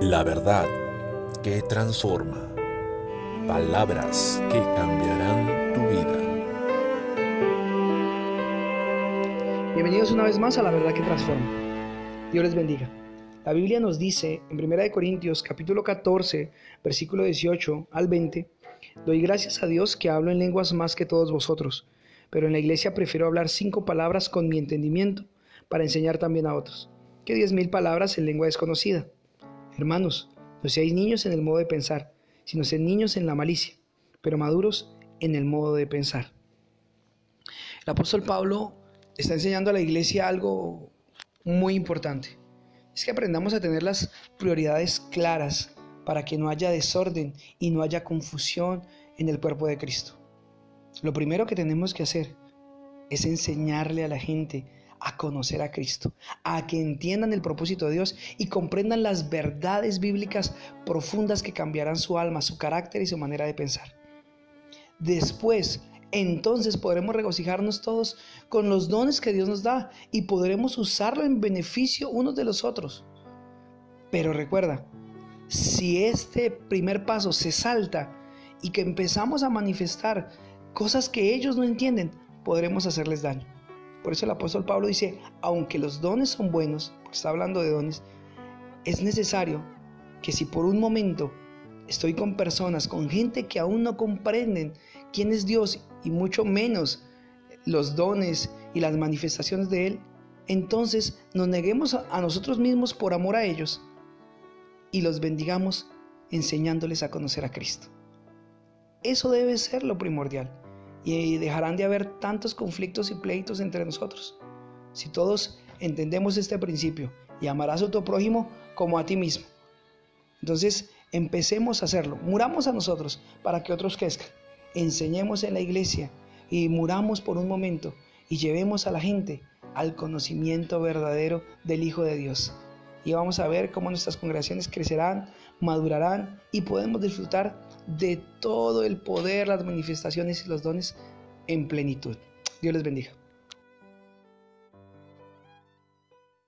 La verdad que transforma. Palabras que cambiarán tu vida. Bienvenidos una vez más a La verdad que transforma. Dios les bendiga. La Biblia nos dice en 1 Corintios capítulo 14, versículo 18 al 20, Doy gracias a Dios que hablo en lenguas más que todos vosotros, pero en la iglesia prefiero hablar cinco palabras con mi entendimiento para enseñar también a otros, que diez mil palabras en lengua desconocida. Hermanos, no seáis niños en el modo de pensar, sino sed niños en la malicia, pero maduros en el modo de pensar. El apóstol Pablo está enseñando a la iglesia algo muy importante. Es que aprendamos a tener las prioridades claras para que no haya desorden y no haya confusión en el cuerpo de Cristo. Lo primero que tenemos que hacer es enseñarle a la gente a conocer a Cristo, a que entiendan el propósito de Dios y comprendan las verdades bíblicas profundas que cambiarán su alma, su carácter y su manera de pensar. Después, entonces podremos regocijarnos todos con los dones que Dios nos da y podremos usarlo en beneficio unos de los otros. Pero recuerda, si este primer paso se salta y que empezamos a manifestar cosas que ellos no entienden, podremos hacerles daño. Por eso el apóstol Pablo dice, aunque los dones son buenos, está hablando de dones, es necesario que si por un momento estoy con personas, con gente que aún no comprenden quién es Dios y mucho menos los dones y las manifestaciones de Él, entonces nos neguemos a nosotros mismos por amor a ellos y los bendigamos enseñándoles a conocer a Cristo. Eso debe ser lo primordial y dejarán de haber tantos conflictos y pleitos entre nosotros. Si todos entendemos este principio y amarás a tu prójimo como a ti mismo. Entonces empecemos a hacerlo, muramos a nosotros para que otros crezcan, enseñemos en la iglesia y muramos por un momento y llevemos a la gente al conocimiento verdadero del Hijo de Dios. Y vamos a ver cómo nuestras congregaciones crecerán, madurarán y podemos disfrutar de todo el poder, las manifestaciones y los dones en plenitud. Dios les bendiga.